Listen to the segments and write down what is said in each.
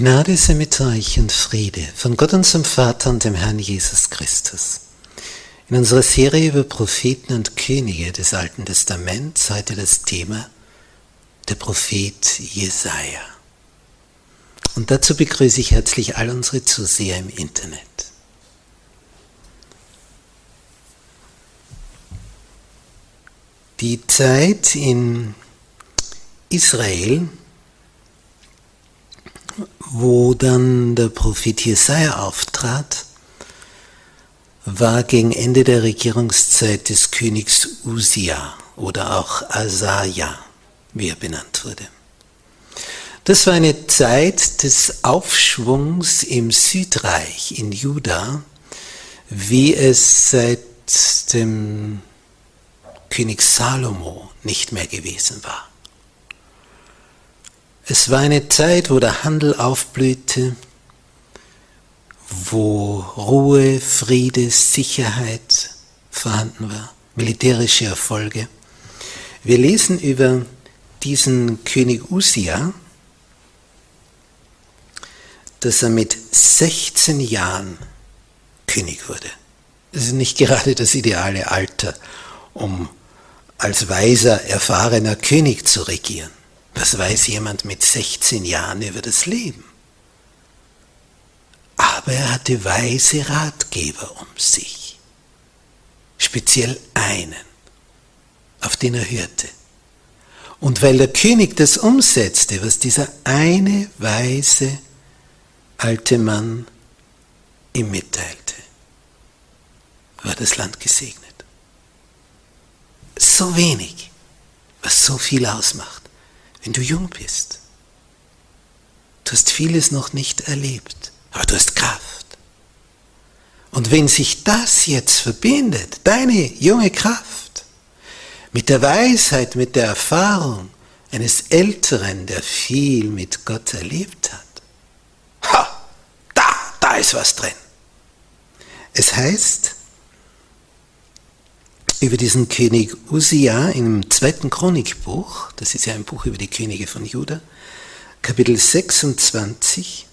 Gnade sei mit euch und Friede von Gott unserem Vater und dem Herrn Jesus Christus. In unserer Serie über Propheten und Könige des Alten Testaments heute das Thema der Prophet Jesaja. Und dazu begrüße ich herzlich all unsere Zuseher im Internet. Die Zeit in Israel wo dann der Prophet Jesaja auftrat, war gegen Ende der Regierungszeit des Königs Usia oder auch Asaja, wie er benannt wurde. Das war eine Zeit des Aufschwungs im Südreich in Juda, wie es seit dem König Salomo nicht mehr gewesen war. Es war eine Zeit, wo der Handel aufblühte, wo Ruhe, Friede, Sicherheit vorhanden war, militärische Erfolge. Wir lesen über diesen König Usia, dass er mit 16 Jahren König wurde. Das ist nicht gerade das ideale Alter, um als weiser, erfahrener König zu regieren. Was weiß jemand mit 16 Jahren über das Leben? Aber er hatte weise Ratgeber um sich. Speziell einen, auf den er hörte. Und weil der König das umsetzte, was dieser eine weise alte Mann ihm mitteilte, war das Land gesegnet. So wenig, was so viel ausmacht wenn du jung bist. Du hast vieles noch nicht erlebt, aber du hast Kraft. Und wenn sich das jetzt verbindet, deine junge Kraft, mit der Weisheit, mit der Erfahrung eines Älteren, der viel mit Gott erlebt hat, ha, da, da ist was drin. Es heißt, über diesen König Usia im zweiten Chronikbuch, das ist ja ein Buch über die Könige von Juda, Kapitel 26,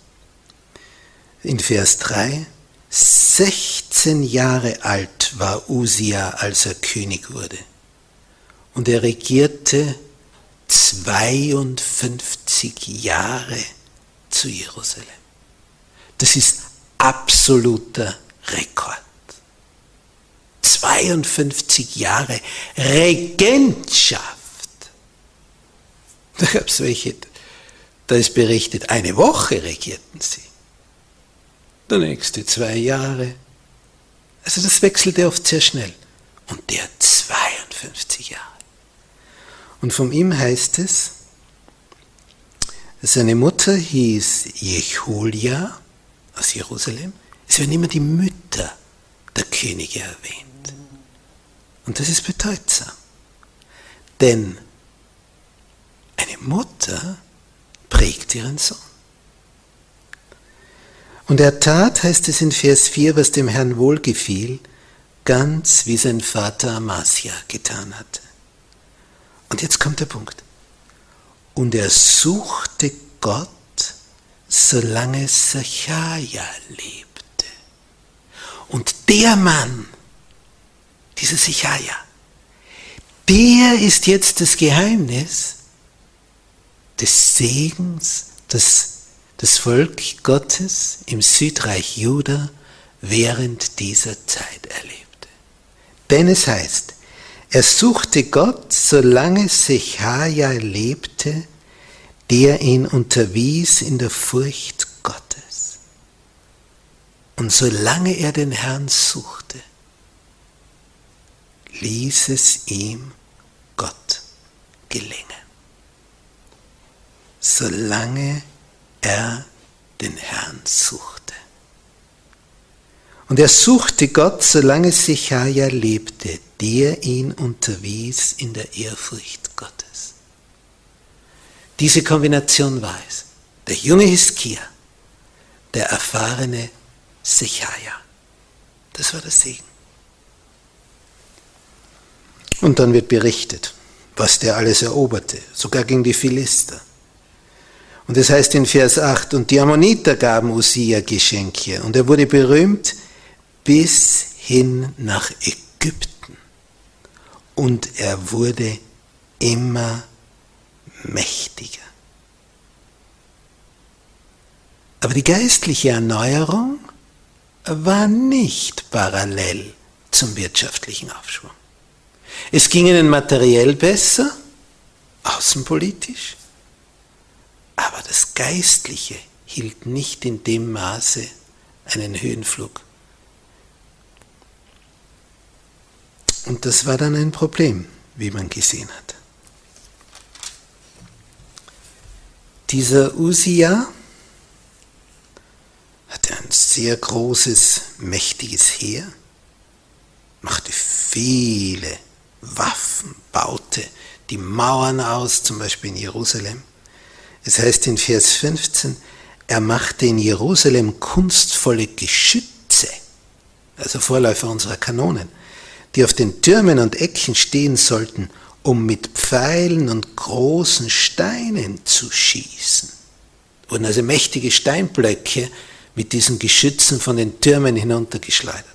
in Vers 3, 16 Jahre alt war Usia, als er König wurde. Und er regierte 52 Jahre zu Jerusalem. Das ist absoluter Rekord. 52 Jahre Regentschaft. Da gab es welche, da ist berichtet, eine Woche regierten sie. Der nächste zwei Jahre. Also das wechselte oft sehr schnell. Und der 52 Jahre. Und von ihm heißt es, seine Mutter hieß Jechulia aus Jerusalem, Es werden immer die Mütter der Könige erwähnt. Und das ist bedeutsam. Denn eine Mutter prägt ihren Sohn. Und er tat, heißt es in Vers 4, was dem Herrn wohlgefiel, ganz wie sein Vater Amasia getan hatte. Und jetzt kommt der Punkt. Und er suchte Gott, solange Sachaja lebte. Und der Mann, dieser Sachaja, der ist jetzt das Geheimnis des Segens, das das Volk Gottes im Südreich Juda während dieser Zeit erlebte. Denn es heißt, er suchte Gott, solange Sechaja lebte, der ihn unterwies in der Furcht Gottes. Und solange er den Herrn suchte, ließ es ihm Gott gelingen. Solange er den Herrn suchte. Und er suchte Gott, solange Sichaja lebte, der ihn unterwies in der Ehrfurcht Gottes. Diese Kombination war es. Der junge Hiskia, der erfahrene Sichaja. Das war der Segen. Und dann wird berichtet, was der alles eroberte, sogar gegen die Philister. Und es heißt in Vers 8, und die Ammoniter gaben Usia Geschenke, und er wurde berühmt bis hin nach Ägypten. Und er wurde immer mächtiger. Aber die geistliche Erneuerung war nicht parallel zum wirtschaftlichen Aufschwung. Es ging ihnen materiell besser, außenpolitisch, aber das Geistliche hielt nicht in dem Maße einen Höhenflug. Und das war dann ein Problem, wie man gesehen hat. Dieser Usia hatte ein sehr großes, mächtiges Heer, machte viele Waffen, baute die Mauern aus, zum Beispiel in Jerusalem. Es heißt in Vers 15, er machte in Jerusalem kunstvolle Geschütze, also Vorläufer unserer Kanonen, die auf den Türmen und Ecken stehen sollten, um mit Pfeilen und großen Steinen zu schießen. Wurden also mächtige Steinblöcke mit diesen Geschützen von den Türmen hinuntergeschleudert.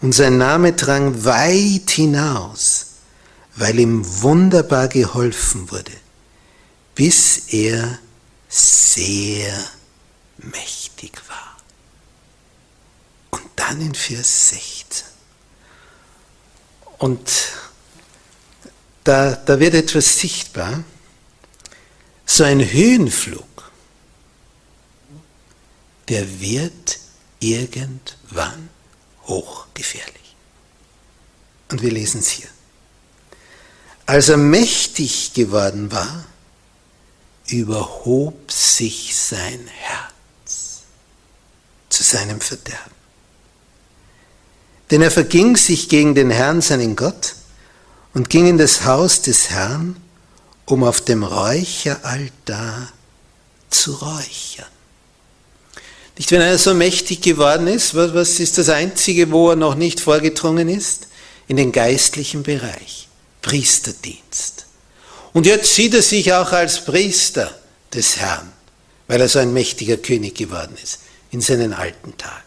Und sein Name drang weit hinaus, weil ihm wunderbar geholfen wurde bis er sehr mächtig war. Und dann in Vers 16. Und da, da wird etwas sichtbar. So ein Höhenflug, der wird irgendwann hochgefährlich. Und wir lesen es hier. Als er mächtig geworden war, überhob sich sein Herz zu seinem Verderben. Denn er verging sich gegen den Herrn, seinen Gott, und ging in das Haus des Herrn, um auf dem Räucheraltar zu räuchern. Nicht, wenn er so mächtig geworden ist, was ist das Einzige, wo er noch nicht vorgedrungen ist? In den geistlichen Bereich, Priesterdienst. Und jetzt sieht er sich auch als Priester des Herrn, weil er so ein mächtiger König geworden ist in seinen alten Tagen.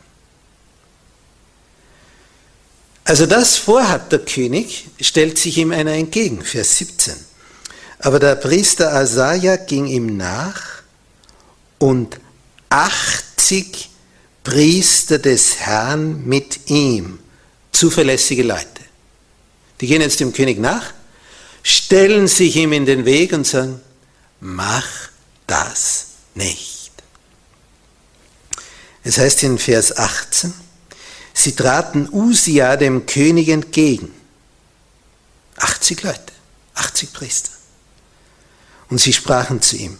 Also das vorhat der König, stellt sich ihm einer entgegen, Vers 17. Aber der Priester Asaja ging ihm nach und 80 Priester des Herrn mit ihm, zuverlässige Leute. Die gehen jetzt dem König nach stellen sich ihm in den Weg und sagen, mach das nicht. Es heißt in Vers 18, sie traten Usia dem König entgegen. 80 Leute, 80 Priester. Und sie sprachen zu ihm,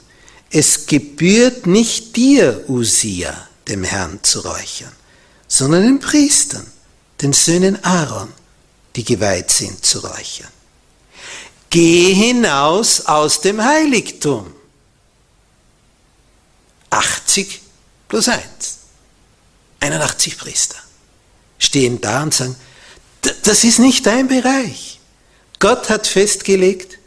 es gebührt nicht dir, Usia, dem Herrn zu räuchern, sondern den Priestern, den Söhnen Aaron, die geweiht sind zu räuchern. Geh hinaus aus dem Heiligtum. 80 plus 1. 81 Priester stehen da und sagen, das ist nicht dein Bereich. Gott hat festgelegt,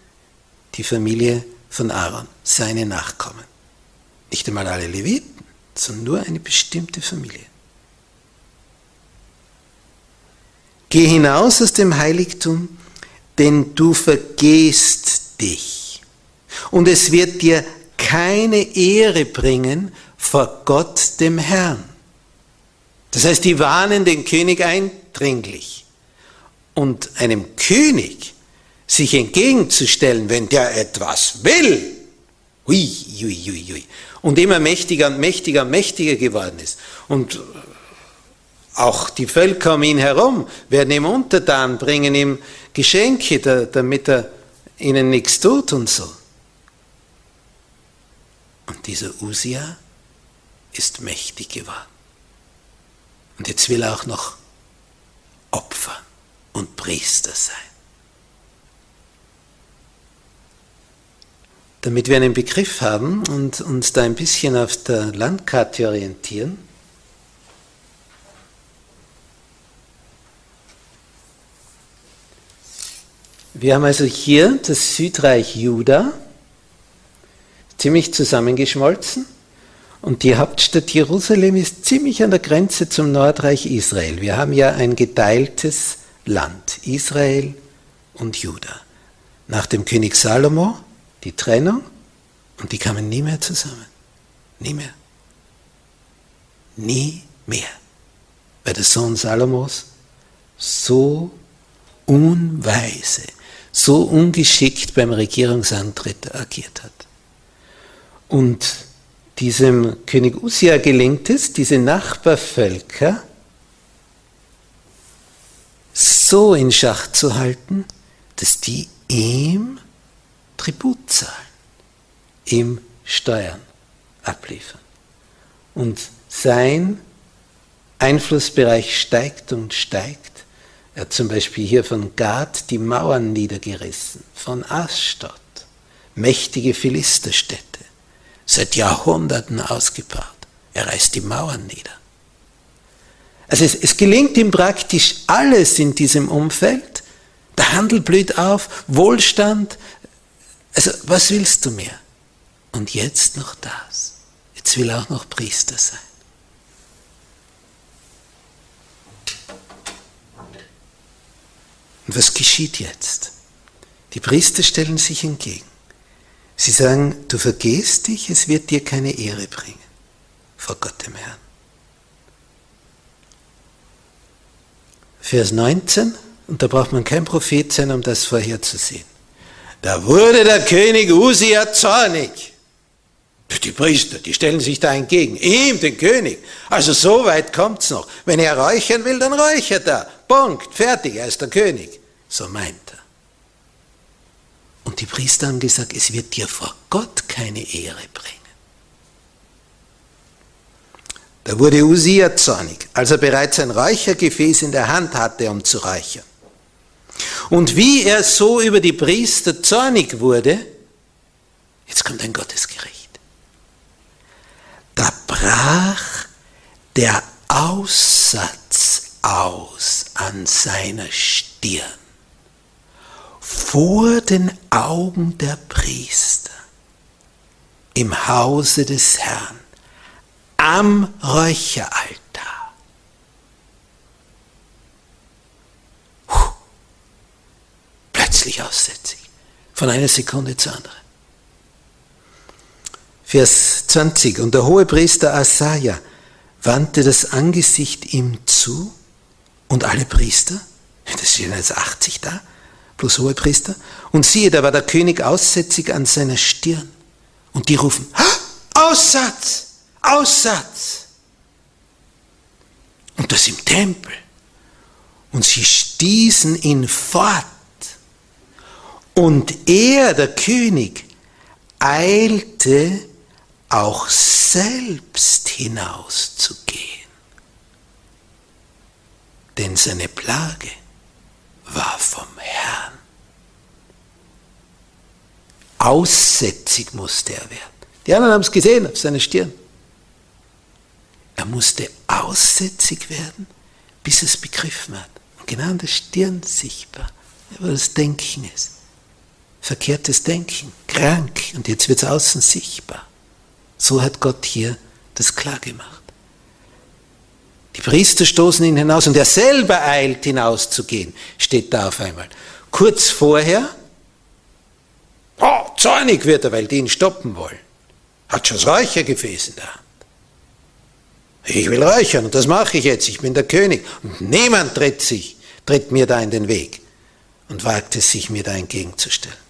die Familie von Aaron, seine Nachkommen. Nicht einmal alle Leviten, sondern nur eine bestimmte Familie. Geh hinaus aus dem Heiligtum, denn du vergehst dich. Und es wird dir keine Ehre bringen vor Gott dem Herrn. Das heißt, die warnen den König eindringlich. Und einem König sich entgegenzustellen, wenn der etwas will, hui, hui, hui, hui, und immer mächtiger und mächtiger und mächtiger geworden ist. Und auch die Völker um ihn herum werden ihm untertan, bringen ihm Geschenke, damit er ihnen nichts tut und so. Und dieser Usia ist mächtig geworden. Und jetzt will er auch noch Opfer und Priester sein. Damit wir einen Begriff haben und uns da ein bisschen auf der Landkarte orientieren, Wir haben also hier das Südreich Juda, ziemlich zusammengeschmolzen. Und die Hauptstadt Jerusalem ist ziemlich an der Grenze zum Nordreich Israel. Wir haben ja ein geteiltes Land, Israel und Juda. Nach dem König Salomo die Trennung und die kamen nie mehr zusammen. Nie mehr. Nie mehr. Weil der Sohn Salomos so unweise, so ungeschickt beim Regierungsantritt agiert hat. Und diesem König Usia gelingt es, diese Nachbarvölker so in Schach zu halten, dass die ihm Tribut zahlen, ihm Steuern abliefern. Und sein Einflussbereich steigt und steigt. Er hat zum Beispiel hier von Gad die Mauern niedergerissen, von Ashdod, mächtige Philisterstädte seit Jahrhunderten ausgebaut. Er reißt die Mauern nieder. Also es, es gelingt ihm praktisch alles in diesem Umfeld. Der Handel blüht auf, Wohlstand. Also was willst du mehr? Und jetzt noch das. Jetzt will auch noch Priester sein. Und was geschieht jetzt? Die Priester stellen sich entgegen. Sie sagen, du vergehst dich, es wird dir keine Ehre bringen vor Gott dem Herrn. Vers 19, und da braucht man kein Prophet sein, um das vorherzusehen. Da wurde der König Usia zornig. Die Priester, die stellen sich da entgegen. Ihm, den König. Also so weit kommt's noch. Wenn er räuchern will, dann räuchert er. Punkt. Fertig. Er ist der König. So meint er. Und die Priester haben gesagt, es wird dir vor Gott keine Ehre bringen. Da wurde Usia zornig, als er bereits ein Räuchergefäß in der Hand hatte, um zu räuchern. Und wie er so über die Priester zornig wurde, jetzt kommt ein Gottesgericht. Da brach der Aussatz aus an seiner Stirn vor den Augen der Priester im Hause des Herrn am Räucheraltar. Plötzlich aussätzig, von einer Sekunde zur anderen. Vers 20. Und der hohe Priester Asaja wandte das Angesicht ihm zu und alle Priester, das stehen jetzt 80 da, plus Hohepriester. Und siehe, da war der König aussätzig an seiner Stirn. Und die rufen, Aussatz, Aussatz. Und das im Tempel. Und sie stießen ihn fort. Und er, der König, eilte auch selbst hinauszugehen. Denn seine Plage war vom Herrn. Aussätzig musste er werden. Die anderen haben es gesehen auf seiner Stirn. Er musste aussätzig werden, bis er es begriffen hat. Und genau an der Stirn sichtbar, wo das Denken ist. Verkehrtes Denken, krank, und jetzt wird es außen sichtbar. So hat Gott hier das klar gemacht. Die Priester stoßen ihn hinaus und er selber eilt hinauszugehen, steht da auf einmal. Kurz vorher, oh, zornig wird er, weil die ihn stoppen wollen. Hat schon das Räuchergefäß in der Hand. Ich will räuchern und das mache ich jetzt, ich bin der König. Und niemand tritt, sich, tritt mir da in den Weg und wagt es sich, mir da entgegenzustellen.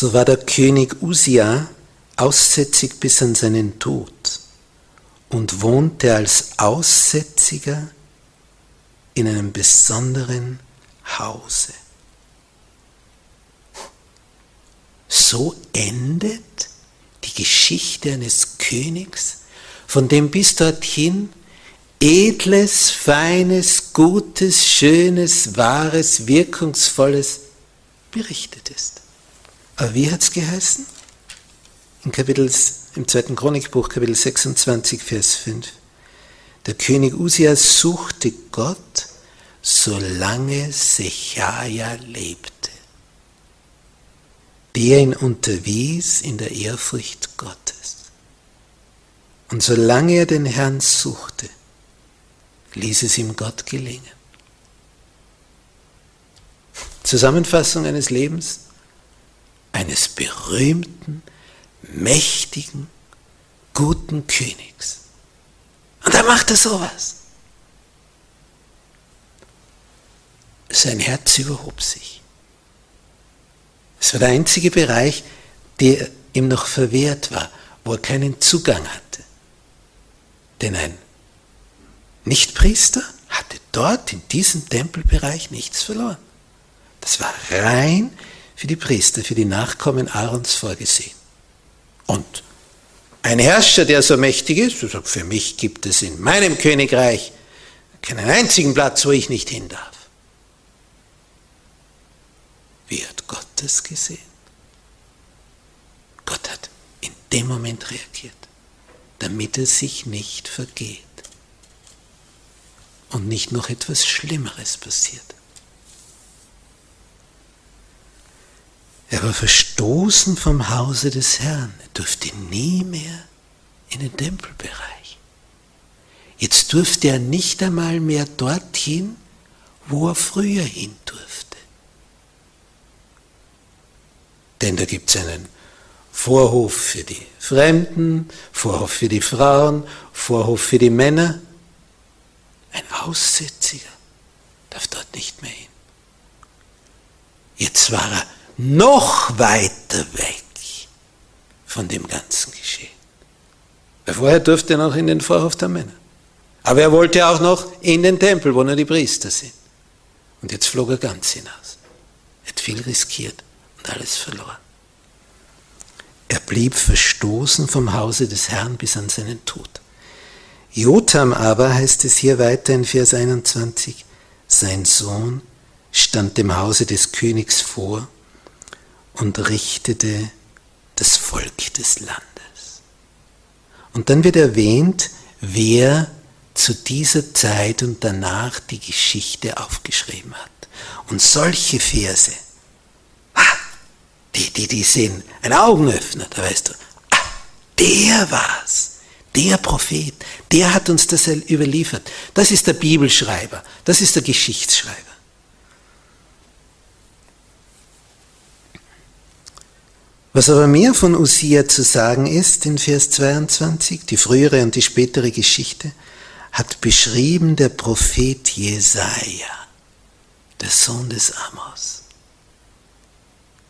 So war der König Usia aussätzig bis an seinen Tod und wohnte als Aussätziger in einem besonderen Hause. So endet die Geschichte eines Königs, von dem bis dorthin edles, feines, gutes, schönes, wahres, wirkungsvolles berichtet ist. Aber wie hat es geheißen? In Kapitel, Im zweiten Chronikbuch, Kapitel 26, Vers 5. Der König Usia suchte Gott, solange Sechaja lebte der ihn unterwies in der Ehrfurcht Gottes. Und solange er den Herrn suchte, ließ es ihm Gott gelingen. Zusammenfassung eines Lebens eines berühmten, mächtigen, guten Königs. Und da macht er sowas. Sein Herz überhob sich. Es war der einzige Bereich, der ihm noch verwehrt war, wo er keinen Zugang hatte. Denn ein Nichtpriester hatte dort in diesem Tempelbereich nichts verloren. Das war rein für die Priester, für die Nachkommen Aarons vorgesehen. Und ein Herrscher, der so mächtig ist, sagt, für mich gibt es in meinem Königreich keinen einzigen Platz, wo ich nicht hin darf. Wie hat Gott das gesehen? Gott hat in dem Moment reagiert, damit es sich nicht vergeht und nicht noch etwas Schlimmeres passiert. Er war verstoßen vom Hause des Herrn. Er durfte nie mehr in den Tempelbereich. Jetzt durfte er nicht einmal mehr dorthin, wo er früher hin durfte. Denn da gibt es einen Vorhof für die Fremden, Vorhof für die Frauen, Vorhof für die Männer. Ein Aussätziger darf dort nicht mehr hin. Jetzt war er noch weiter weg von dem ganzen Geschehen. Weil vorher durfte er noch in den Vorhof der Männer. Aber er wollte auch noch in den Tempel, wo nur die Priester sind. Und jetzt flog er ganz hinaus. Er hat viel riskiert und alles verloren. Er blieb verstoßen vom Hause des Herrn bis an seinen Tod. Jotam aber, heißt es hier weiter in Vers 21, sein Sohn stand dem Hause des Königs vor und richtete das Volk des Landes. Und dann wird erwähnt, wer zu dieser Zeit und danach die Geschichte aufgeschrieben hat. Und solche Verse, die, die, die sind ein Augenöffner, da weißt du, ah, der war's, der Prophet, der hat uns das überliefert. Das ist der Bibelschreiber, das ist der Geschichtsschreiber. Was aber mehr von Usia zu sagen ist in Vers 22, die frühere und die spätere Geschichte, hat beschrieben der Prophet Jesaja, der Sohn des Amos.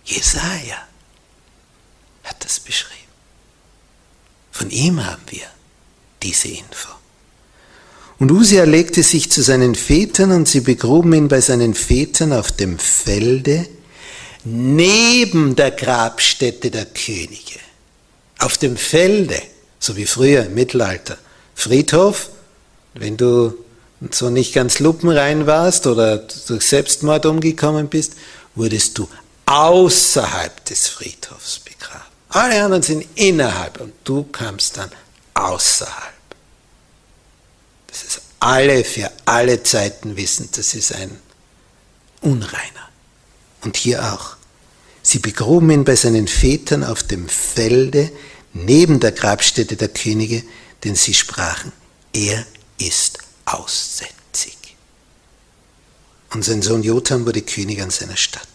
Jesaja hat das beschrieben. Von ihm haben wir diese Info. Und Usia legte sich zu seinen Vätern und sie begruben ihn bei seinen Vätern auf dem Felde neben der Grabstätte der Könige, auf dem Felde, so wie früher im Mittelalter. Friedhof, wenn du so nicht ganz lupenrein warst oder durch Selbstmord umgekommen bist, wurdest du außerhalb des Friedhofs begraben. Alle anderen sind innerhalb und du kamst dann außerhalb. Das ist alle für alle Zeiten wissen, das ist ein Unreiner. Und hier auch. Sie begruben ihn bei seinen Vätern auf dem Felde neben der Grabstätte der Könige, denn sie sprachen, er ist aussätzig. Und sein Sohn Jotham wurde König an seiner Stadt.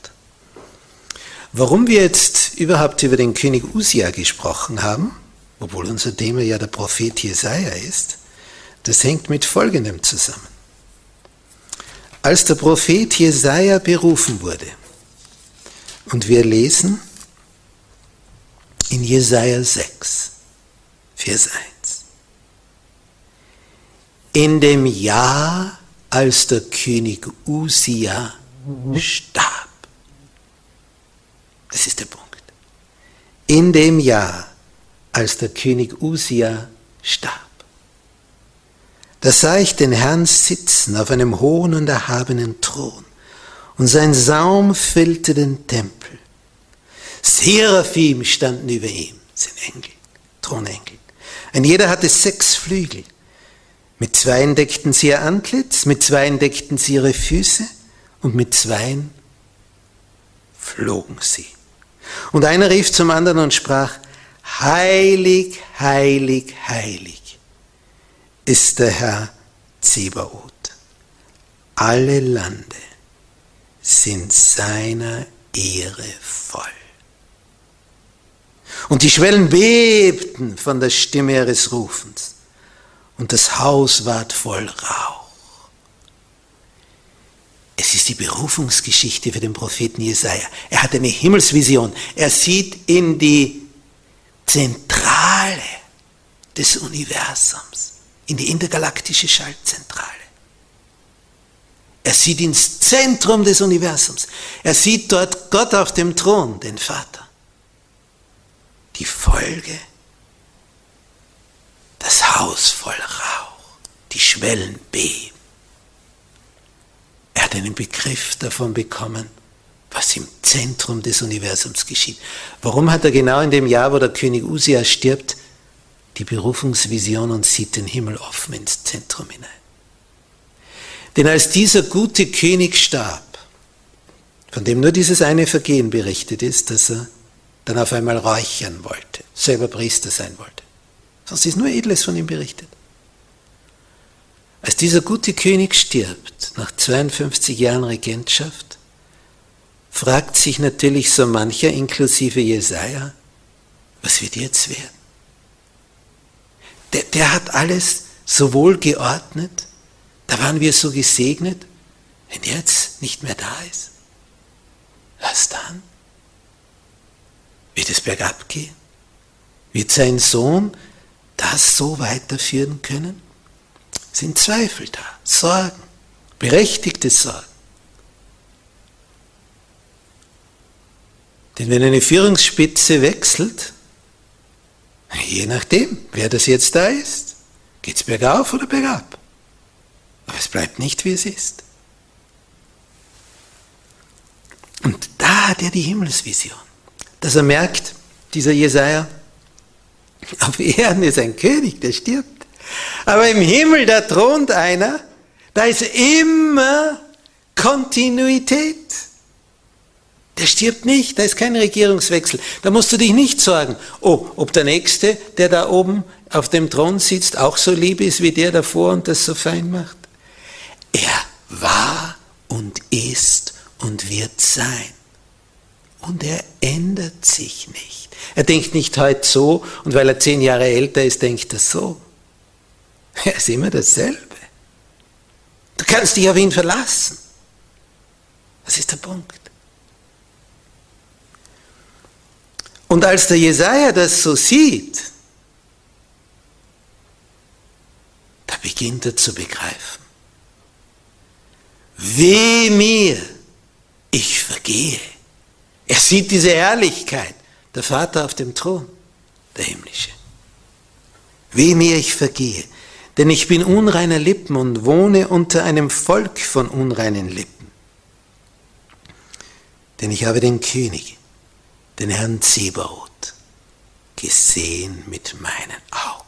Warum wir jetzt überhaupt über den König Usia gesprochen haben, obwohl unser Thema ja der Prophet Jesaja ist, das hängt mit Folgendem zusammen. Als der Prophet Jesaja berufen wurde, und wir lesen in Jesaja 6, Vers 1. In dem Jahr, als der König Usia starb. Das ist der Punkt. In dem Jahr, als der König Usia starb. Da sah ich den Herrn sitzen auf einem hohen und erhabenen Thron, und sein Saum füllte den Tempel. Seraphim standen über ihm, sind Engel, Thronengel. Ein jeder hatte sechs Flügel. Mit zweien deckten sie ihr Antlitz, mit zweien deckten sie ihre Füße und mit zweien flogen sie. Und einer rief zum anderen und sprach, Heilig, heilig, heilig ist der Herr Zebaoth. Alle Lande sind seiner Ehre voll. Und die Schwellen bebten von der Stimme ihres Rufens und das Haus ward voll Rauch. Es ist die Berufungsgeschichte für den Propheten Jesaja. Er hat eine Himmelsvision. Er sieht in die Zentrale des Universums, in die intergalaktische Schaltzentrale. Er sieht ins Zentrum des Universums. Er sieht dort Gott auf dem Thron, den Vater. Die Folge, das Haus voll Rauch, die Schwellen beben. Er hat einen Begriff davon bekommen, was im Zentrum des Universums geschieht. Warum hat er genau in dem Jahr, wo der König Usia stirbt, die Berufungsvision und sieht den Himmel offen ins Zentrum hinein? Denn als dieser gute König starb, von dem nur dieses eine Vergehen berichtet ist, dass er dann auf einmal räuchern wollte, selber Priester sein wollte. Sonst ist nur Edles von ihm berichtet. Als dieser gute König stirbt, nach 52 Jahren Regentschaft, fragt sich natürlich so mancher, inklusive Jesaja, was wird jetzt werden? Der, der hat alles so wohl geordnet, da waren wir so gesegnet, wenn jetzt nicht mehr da ist. Was dann? Wird es bergab gehen? Wird sein Sohn das so weiterführen können? Sind Zweifel da, Sorgen, berechtigte Sorgen. Denn wenn eine Führungsspitze wechselt, je nachdem, wer das jetzt da ist, geht es bergauf oder bergab. Aber es bleibt nicht, wie es ist. Und da hat er die Himmelsvision, dass er merkt, dieser Jesaja, auf Erden ist ein König, der stirbt. Aber im Himmel, da thront einer, da ist immer Kontinuität. Der stirbt nicht, da ist kein Regierungswechsel. Da musst du dich nicht sorgen, oh, ob der Nächste, der da oben auf dem Thron sitzt, auch so lieb ist wie der davor und das so fein macht. Er war und ist und wird sein. Und er ändert sich nicht. Er denkt nicht heute so und weil er zehn Jahre älter ist, denkt er so. Er ist immer dasselbe. Du kannst dich auf ihn verlassen. Das ist der Punkt. Und als der Jesaja das so sieht, da beginnt er zu begreifen. Weh mir, ich vergehe, Er sieht diese Herrlichkeit, der Vater auf dem Thron, der himmlische. Weh mir ich vergehe, denn ich bin unreiner Lippen und wohne unter einem Volk von unreinen Lippen. Denn ich habe den König, den Herrn Zebaoth, gesehen mit meinen Augen.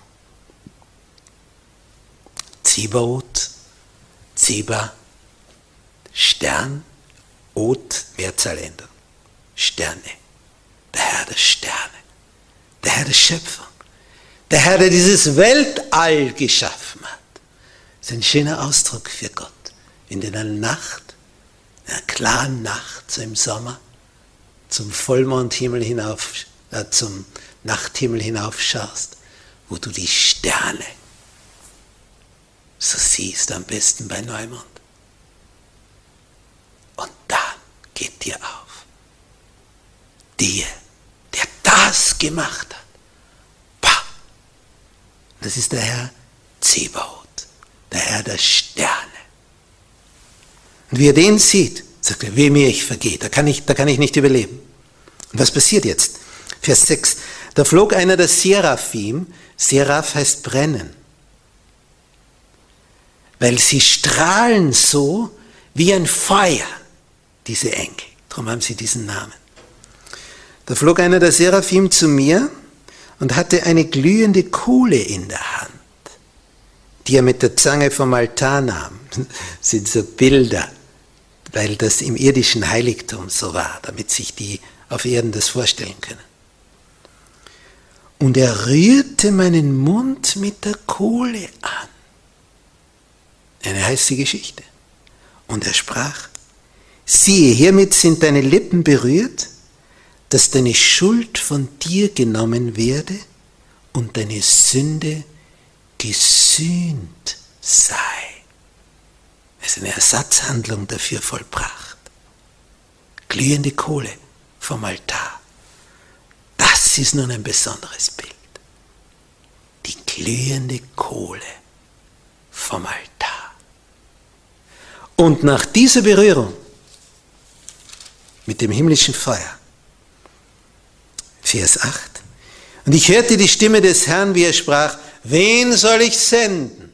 Zebaoth, Zeba, Stern, Ot, Mehrzahlender, Sterne, der Herr der Sterne, der Herr der Schöpfung, der Herr, der dieses Weltall geschaffen hat. Das ist ein schöner Ausdruck für Gott. In der Nacht, in einer klaren Nacht, so im Sommer, zum Vollmondhimmel hinauf, äh, zum Nachthimmel hinaufschaust, wo du die Sterne so siehst, am besten bei Neumond. Dann geht dir auf. Dir, der das gemacht hat. Pah! Das ist der Herr Zebaoth, der Herr der Sterne. Und wie er den sieht, sagt er, weh mir ich vergehe, da kann ich, da kann ich nicht überleben. Und was passiert jetzt? Vers 6. Da flog einer der Seraphim, Seraph heißt brennen, weil sie strahlen so wie ein Feuer, diese Engel. Darum haben sie diesen Namen. Da flog einer der Seraphim zu mir und hatte eine glühende Kohle in der Hand, die er mit der Zange vom Altar nahm. Das sind so Bilder, weil das im irdischen Heiligtum so war, damit sich die auf Erden das vorstellen können. Und er rührte meinen Mund mit der Kohle an. Eine heiße Geschichte. Und er sprach, siehe, hiermit sind deine Lippen berührt, dass deine Schuld von dir genommen werde und deine Sünde gesühnt sei. Es ist eine Ersatzhandlung dafür vollbracht. Glühende Kohle vom Altar. Das ist nun ein besonderes Bild. Die glühende Kohle vom Altar. Und nach dieser Berührung mit dem himmlischen Feuer, Vers 8, und ich hörte die Stimme des Herrn, wie er sprach, wen soll ich senden?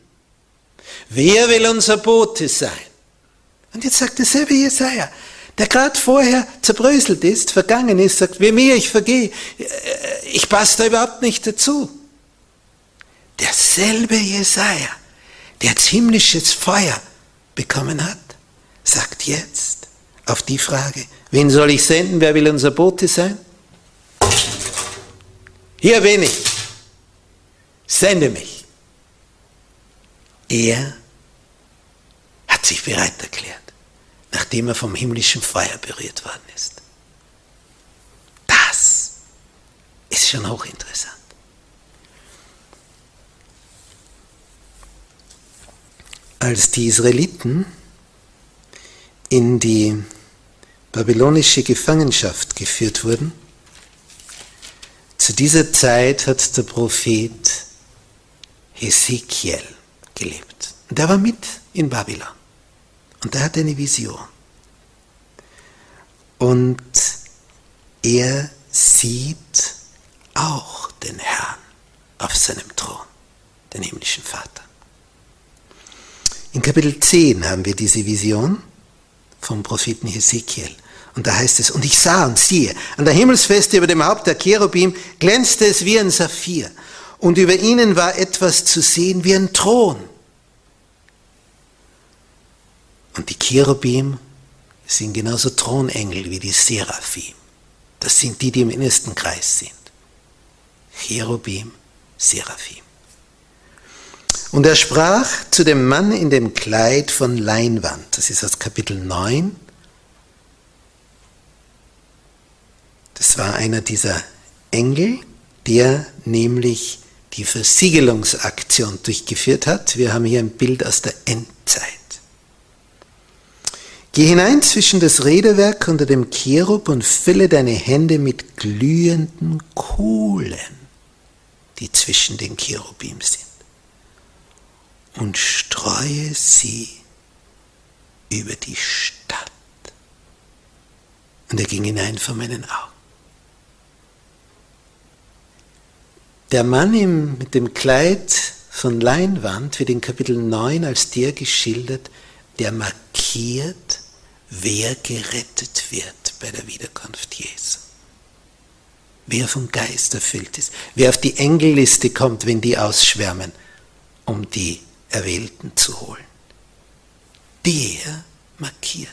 Wer will unser Bote sein? Und jetzt sagt derselbe Jesaja, der gerade vorher zerbröselt ist, vergangen ist, sagt, wie mir ich vergehe, ich passe da überhaupt nicht dazu. Derselbe Jesaja, der jetzt himmlisches Feuer bekommen hat, sagt jetzt auf die Frage, wen soll ich senden, wer will unser Bote sein? Hier bin ich, sende mich. Er hat sich bereit erklärt nachdem er vom himmlischen Feuer berührt worden ist. Das ist schon hochinteressant. Als die Israeliten in die babylonische Gefangenschaft geführt wurden, zu dieser Zeit hat der Prophet Hesekiel gelebt. Und er war mit in Babylon. Und er hat eine Vision. Und er sieht auch den Herrn auf seinem Thron, den himmlischen Vater. In Kapitel 10 haben wir diese Vision vom Propheten Hesekiel. Und da heißt es, und ich sah und siehe, an der Himmelsfeste über dem Haupt der Cherubim glänzte es wie ein Saphir. Und über ihnen war etwas zu sehen wie ein Thron. Und die Cherubim sind genauso Thronengel wie die Seraphim. Das sind die, die im innersten Kreis sind. Cherubim, Seraphim. Und er sprach zu dem Mann in dem Kleid von Leinwand. Das ist aus Kapitel 9. Das war einer dieser Engel, der nämlich die Versiegelungsaktion durchgeführt hat. Wir haben hier ein Bild aus der Endzeit. Geh hinein zwischen das Räderwerk unter dem Cherub und fülle deine Hände mit glühenden Kohlen, die zwischen den Cherubim sind, und streue sie über die Stadt. Und er ging hinein vor meinen Augen. Der Mann im, mit dem Kleid von Leinwand wird in Kapitel 9 als der geschildert, der markiert, wer gerettet wird bei der Wiederkunft Jesu. Wer vom Geist erfüllt ist, wer auf die Engelliste kommt, wenn die ausschwärmen, um die Erwählten zu holen. Der markiert.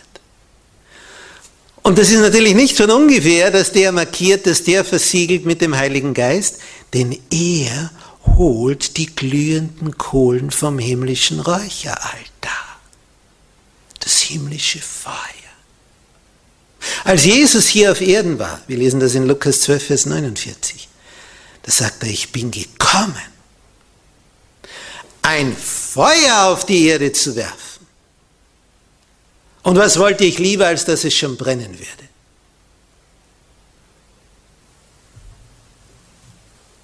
Und das ist natürlich nicht von ungefähr, dass der markiert, dass der versiegelt mit dem Heiligen Geist, denn er holt die glühenden Kohlen vom himmlischen Räucheraltar. Das himmlische Feuer. Als Jesus hier auf Erden war, wir lesen das in Lukas 12, Vers 49, da sagt er, ich bin gekommen, ein Feuer auf die Erde zu werfen. Und was wollte ich lieber, als dass es schon brennen würde?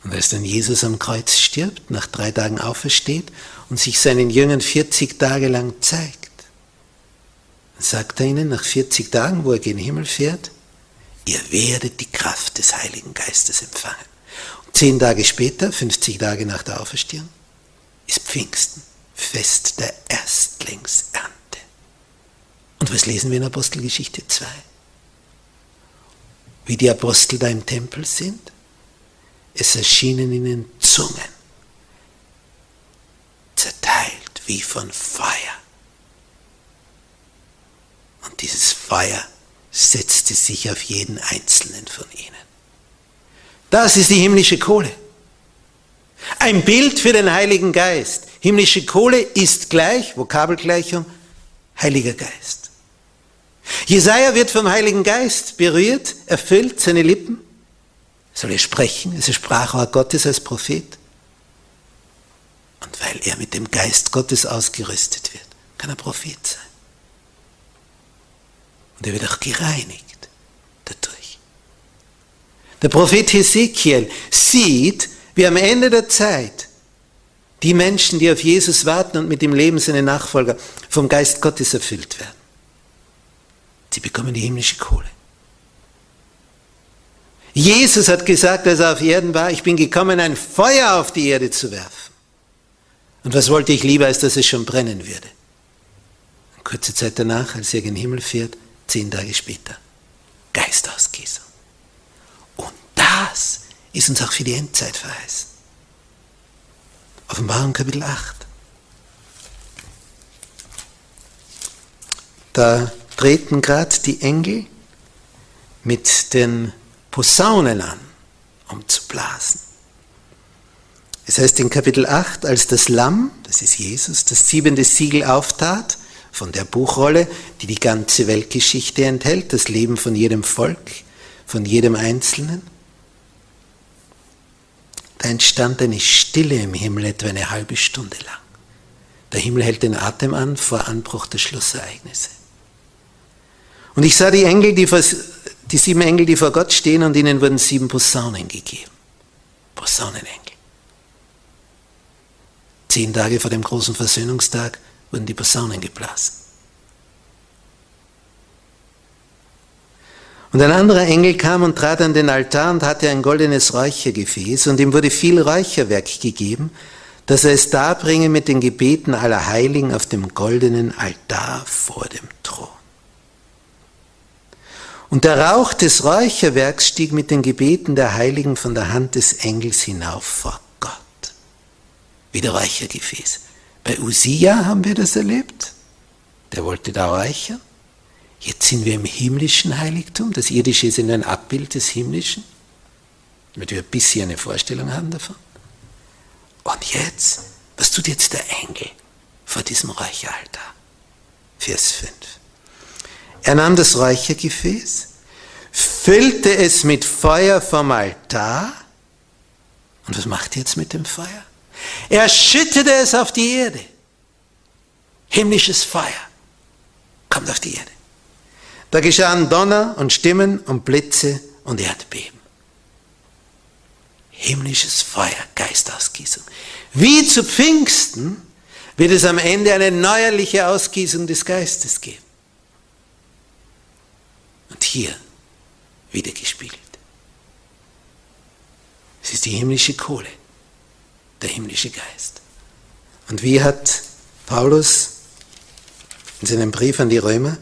Und als dann Jesus am Kreuz stirbt, nach drei Tagen aufersteht und sich seinen Jüngern 40 Tage lang zeigt, sagt er ihnen nach 40 Tagen, wo er gen Himmel fährt, ihr werdet die Kraft des Heiligen Geistes empfangen. Und zehn Tage später, 50 Tage nach der Auferstehung, ist Pfingsten, Fest der Erstlingsernte. Und was lesen wir in Apostelgeschichte 2? Wie die Apostel da im Tempel sind es erschienen ihnen Zungen, zerteilt wie von Feuer. Und dieses Feuer setzte sich auf jeden einzelnen von ihnen. Das ist die himmlische Kohle. Ein Bild für den Heiligen Geist. Himmlische Kohle ist gleich, Vokabelgleichung, Heiliger Geist. Jesaja wird vom Heiligen Geist berührt, erfüllt seine Lippen soll er sprechen, es ist Sprachrohr Gottes als Prophet. Und weil er mit dem Geist Gottes ausgerüstet wird, kann er Prophet sein. Und er wird auch gereinigt dadurch. Der Prophet Hesekiel sieht, wie am Ende der Zeit die Menschen, die auf Jesus warten und mit dem Leben seine Nachfolger vom Geist Gottes erfüllt werden. Sie bekommen die himmlische Kohle. Jesus hat gesagt, als er auf Erden war, ich bin gekommen, ein Feuer auf die Erde zu werfen. Und was wollte ich lieber, als dass es schon brennen würde? Und kurze Zeit danach, als er in den Himmel fährt, zehn Tage später, Geistausgießung. Und das ist uns auch für die Endzeit verheißen. Offenbarung Kapitel 8. Da treten gerade die Engel mit den Posaunen an, um zu blasen. Es heißt in Kapitel 8, als das Lamm, das ist Jesus, das siebente Siegel auftat, von der Buchrolle, die die ganze Weltgeschichte enthält, das Leben von jedem Volk, von jedem Einzelnen, da entstand eine Stille im Himmel etwa eine halbe Stunde lang. Der Himmel hält den Atem an vor Anbruch der Schlussereignisse. Und ich sah die Engel, die vor die sieben Engel, die vor Gott stehen und ihnen wurden sieben Posaunen gegeben. Posaunenengel. Zehn Tage vor dem großen Versöhnungstag wurden die Posaunen geblasen. Und ein anderer Engel kam und trat an den Altar und hatte ein goldenes Räuchergefäß und ihm wurde viel Räucherwerk gegeben, dass er es darbringe mit den Gebeten aller Heiligen auf dem goldenen Altar vor dem Thron. Und der Rauch des Räucherwerks stieg mit den Gebeten der Heiligen von der Hand des Engels hinauf vor Gott. Wie der Räuchergefäß. Bei Usia haben wir das erlebt. Der wollte da räuchern. Jetzt sind wir im himmlischen Heiligtum. Das irdische ist in ein Abbild des himmlischen, damit wir ein bisschen eine Vorstellung haben davon. Und jetzt, was tut jetzt der Engel vor diesem Räucheraltar? Vers 5. Er nahm das Räuchergefäß, füllte es mit Feuer vom Altar. Und was macht er jetzt mit dem Feuer? Er schüttete es auf die Erde. Himmlisches Feuer kommt auf die Erde. Da geschahen Donner und Stimmen und Blitze und Erdbeben. Himmlisches Feuer, Geistausgießung. Wie zu Pfingsten wird es am Ende eine neuerliche Ausgießung des Geistes geben. Und hier wiedergespiegelt. Es ist die himmlische Kohle, der himmlische Geist. Und wie hat Paulus in seinem Brief an die Römer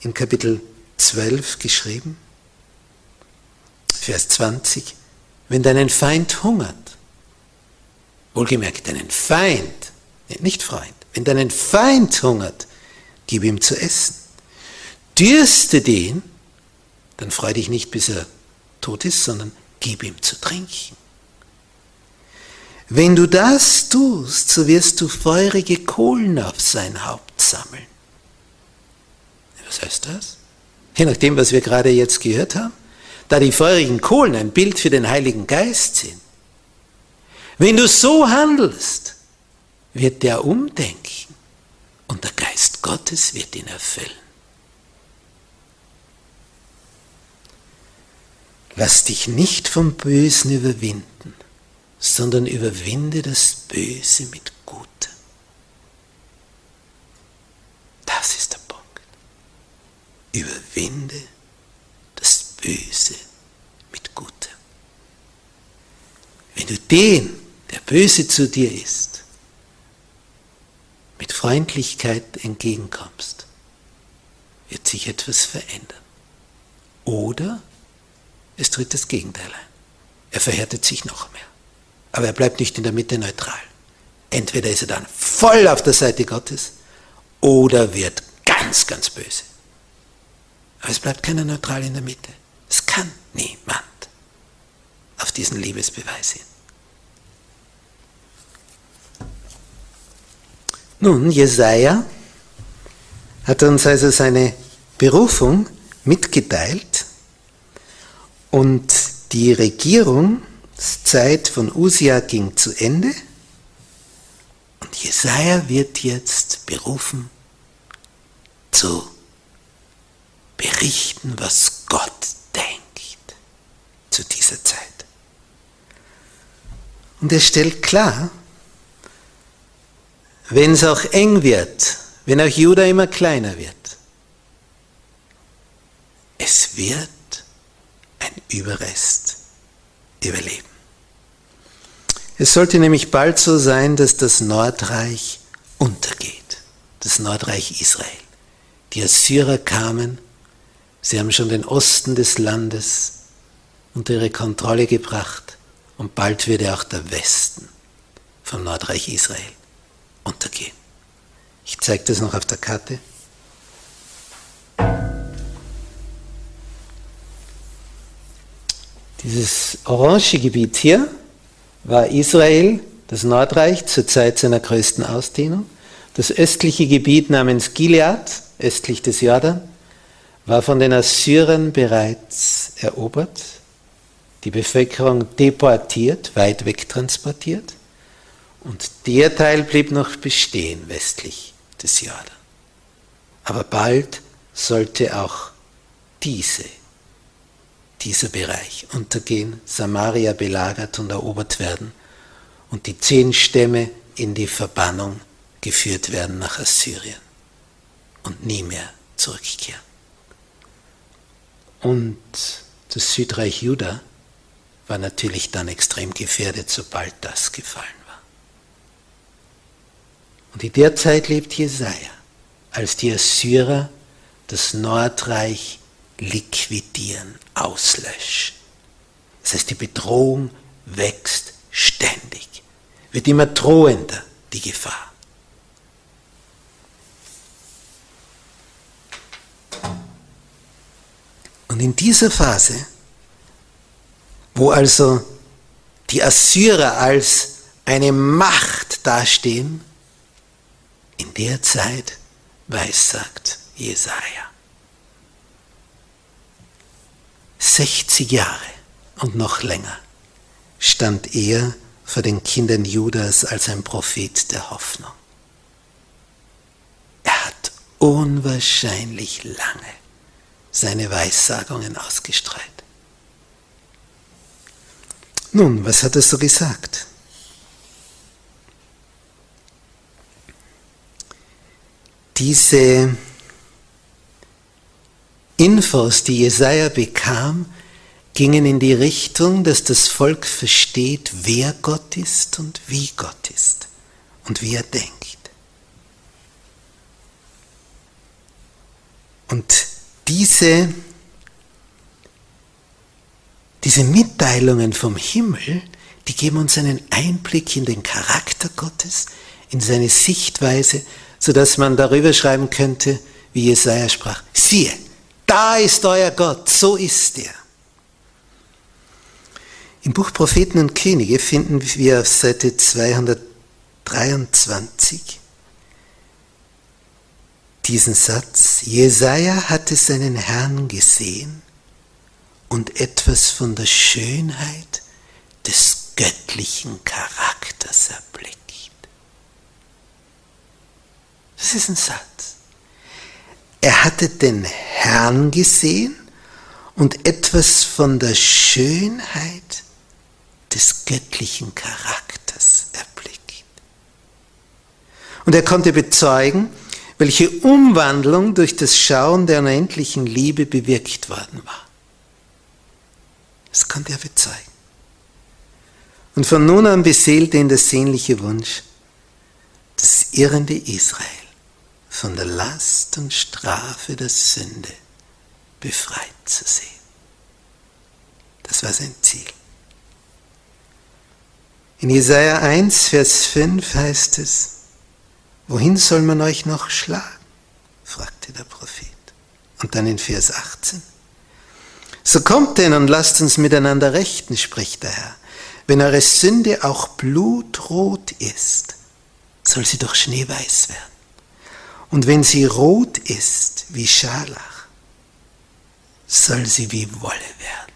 in Kapitel 12 geschrieben? Vers 20. Wenn deinen Feind hungert, wohlgemerkt deinen Feind, nicht Freund, wenn deinen Feind hungert, gib ihm zu essen. Dürste den, dann freu dich nicht, bis er tot ist, sondern gib ihm zu trinken. Wenn du das tust, so wirst du feurige Kohlen auf sein Haupt sammeln. Was heißt das? Je nachdem, was wir gerade jetzt gehört haben, da die feurigen Kohlen ein Bild für den Heiligen Geist sind. Wenn du so handelst, wird der umdenken und der Geist Gottes wird ihn erfüllen. Lass dich nicht vom Bösen überwinden, sondern überwinde das Böse mit Gutem. Das ist der Punkt. Überwinde das Böse mit Gutem. Wenn du den, der böse zu dir ist, mit Freundlichkeit entgegenkommst, wird sich etwas verändern. Oder es tritt das Gegenteil ein. Er verhärtet sich noch mehr. Aber er bleibt nicht in der Mitte neutral. Entweder ist er dann voll auf der Seite Gottes oder wird ganz, ganz böse. Aber es bleibt keiner neutral in der Mitte. Es kann niemand auf diesen Liebesbeweis hin. Nun, Jesaja hat uns also seine Berufung mitgeteilt und die Regierungszeit von Usia ging zu Ende und Jesaja wird jetzt berufen zu berichten, was Gott denkt zu dieser Zeit. Und er stellt klar, wenn es auch eng wird, wenn auch Juda immer kleiner wird, es wird ein Überrest überleben. Es sollte nämlich bald so sein, dass das Nordreich untergeht, das Nordreich Israel. Die Assyrer kamen, sie haben schon den Osten des Landes unter ihre Kontrolle gebracht und bald wird auch der Westen vom Nordreich Israel untergehen. Ich zeige das noch auf der Karte. Dieses orange Gebiet hier war Israel, das Nordreich, zur Zeit seiner größten Ausdehnung. Das östliche Gebiet namens Gilead, östlich des Jordan, war von den Assyrern bereits erobert, die Bevölkerung deportiert, weit weg transportiert. Und der Teil blieb noch bestehen westlich des Jordan. Aber bald sollte auch diese dieser Bereich untergehen, Samaria belagert und erobert werden und die zehn Stämme in die Verbannung geführt werden nach Assyrien und nie mehr zurückkehren. Und das Südreich Juda war natürlich dann extrem gefährdet, sobald das gefallen war. Und in der Zeit lebt Jesaja, als die Assyrer das Nordreich liquidieren, auslöschen. Das heißt, die Bedrohung wächst ständig, wird immer drohender, die Gefahr. Und in dieser Phase, wo also die Assyrer als eine Macht dastehen, in der Zeit weissagt Jesaja. 60 Jahre und noch länger stand er vor den Kindern Judas als ein Prophet der Hoffnung. Er hat unwahrscheinlich lange seine Weissagungen ausgestrahlt. Nun, was hat er so gesagt? Diese Infos, die Jesaja bekam, gingen in die Richtung, dass das Volk versteht, wer Gott ist und wie Gott ist und wie er denkt. Und diese, diese Mitteilungen vom Himmel, die geben uns einen Einblick in den Charakter Gottes, in seine Sichtweise, sodass man darüber schreiben könnte, wie Jesaja sprach: Siehe, da ist euer Gott, so ist er. Im Buch Propheten und Könige finden wir auf Seite 223 diesen Satz. Jesaja hatte seinen Herrn gesehen und etwas von der Schönheit des göttlichen Charakters erblickt. Das ist ein Satz. Er hatte den Herrn gesehen und etwas von der Schönheit des göttlichen Charakters erblickt. Und er konnte bezeugen, welche Umwandlung durch das Schauen der unendlichen Liebe bewirkt worden war. Das konnte er bezeugen. Und von nun an beseelte ihn der sehnliche Wunsch, das irrende Israel von der Last und Strafe der Sünde befreit zu sehen. Das war sein Ziel. In Jesaja 1, Vers 5 heißt es, Wohin soll man euch noch schlagen? fragte der Prophet. Und dann in Vers 18, So kommt denn und lasst uns miteinander rechten, spricht der Herr. Wenn eure Sünde auch blutrot ist, soll sie doch schneeweiß werden. Und wenn sie rot ist wie Scharlach, soll sie wie Wolle werden.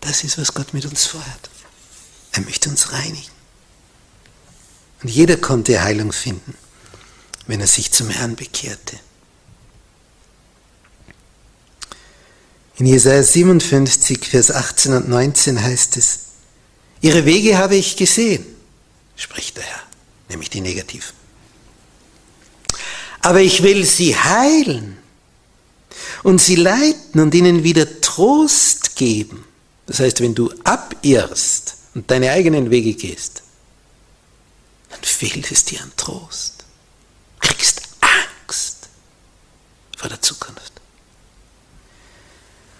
Das ist, was Gott mit uns vorhat. Er möchte uns reinigen. Und jeder konnte Heilung finden, wenn er sich zum Herrn bekehrte. In Jesaja 57, Vers 18 und 19 heißt es, Ihre Wege habe ich gesehen, spricht der Herr, nämlich die Negativen. Aber ich will sie heilen und sie leiten und ihnen wieder Trost geben. Das heißt, wenn du abirrst und deine eigenen Wege gehst, dann fehlt es dir an Trost. Du kriegst Angst vor der Zukunft.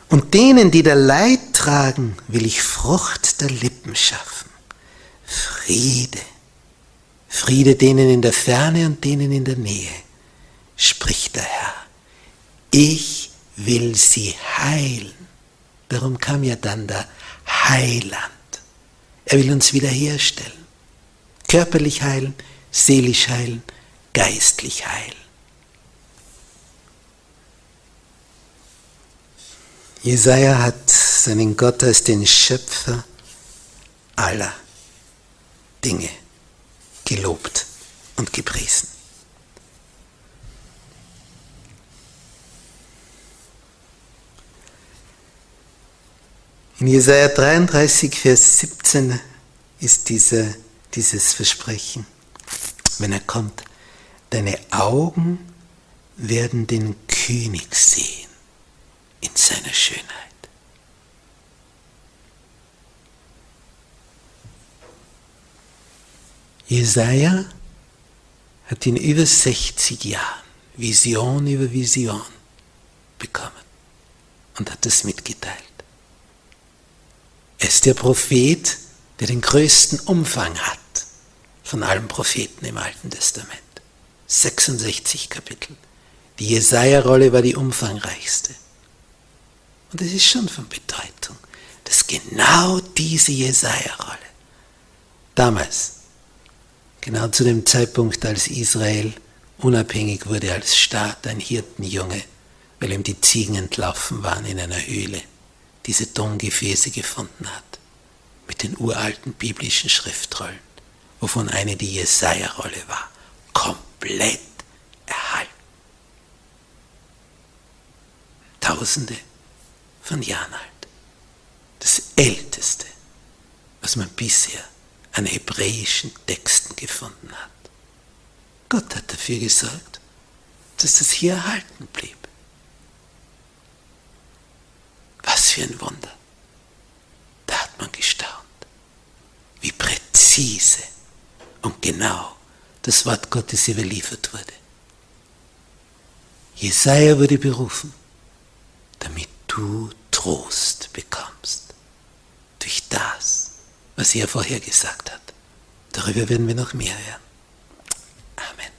Und denen, die der Leid tragen, will ich Frucht der Lippen schaffen. Friede. Friede denen in der Ferne und denen in der Nähe, spricht der Herr. Ich will sie heilen. Darum kam ja dann der Heiland. Er will uns wiederherstellen. Körperlich heilen, seelisch heilen, geistlich heilen. Jesaja hat seinen Gott als den Schöpfer aller Dinge gelobt und gepriesen. In Jesaja 33, Vers 17 ist diese, dieses Versprechen, wenn er kommt, deine Augen werden den König sehen in seiner Schönheit. Jesaja hat in über 60 Jahren Vision über Vision bekommen und hat das mitgeteilt. Er ist der Prophet, der den größten Umfang hat von allen Propheten im Alten Testament. 66 Kapitel. Die Jesaja-Rolle war die umfangreichste. Und es ist schon von Bedeutung, dass genau diese Jesaja-Rolle damals, genau zu dem Zeitpunkt, als Israel unabhängig wurde als Staat, ein Hirtenjunge, weil ihm die Ziegen entlaufen waren in einer Höhle, diese Tongefäße gefunden hat, mit den uralten biblischen Schriftrollen, wovon eine die Jesaja-Rolle war, komplett erhalten. Tausende von Jahren alt. Das älteste, was man bisher an hebräischen Texten gefunden hat. Gott hat dafür gesorgt, dass das hier erhalten blieb. für ein Wunder. Da hat man gestaunt, wie präzise und genau das Wort Gottes überliefert wurde. Jesaja wurde berufen, damit du Trost bekommst durch das, was er vorher gesagt hat. Darüber werden wir noch mehr hören. Amen.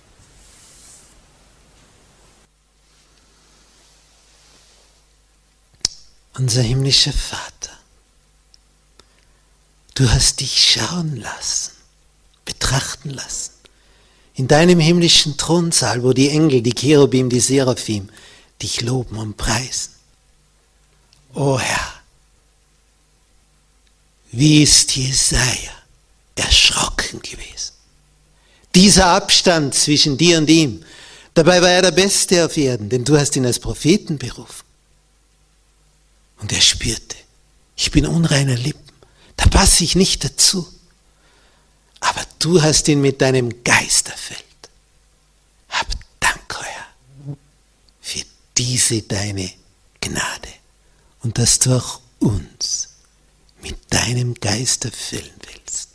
Unser himmlischer Vater, du hast dich schauen lassen, betrachten lassen, in deinem himmlischen Thronsaal, wo die Engel, die Cherubim, die Seraphim dich loben und preisen. O Herr, wie ist Jesaja erschrocken gewesen. Dieser Abstand zwischen dir und ihm, dabei war er der Beste auf Erden, denn du hast ihn als Propheten berufen. Und er spürte, ich bin unreiner Lippen, da passe ich nicht dazu. Aber du hast ihn mit deinem Geist erfüllt. Hab Dank, Herr, für diese deine Gnade und dass du auch uns mit deinem Geist erfüllen willst.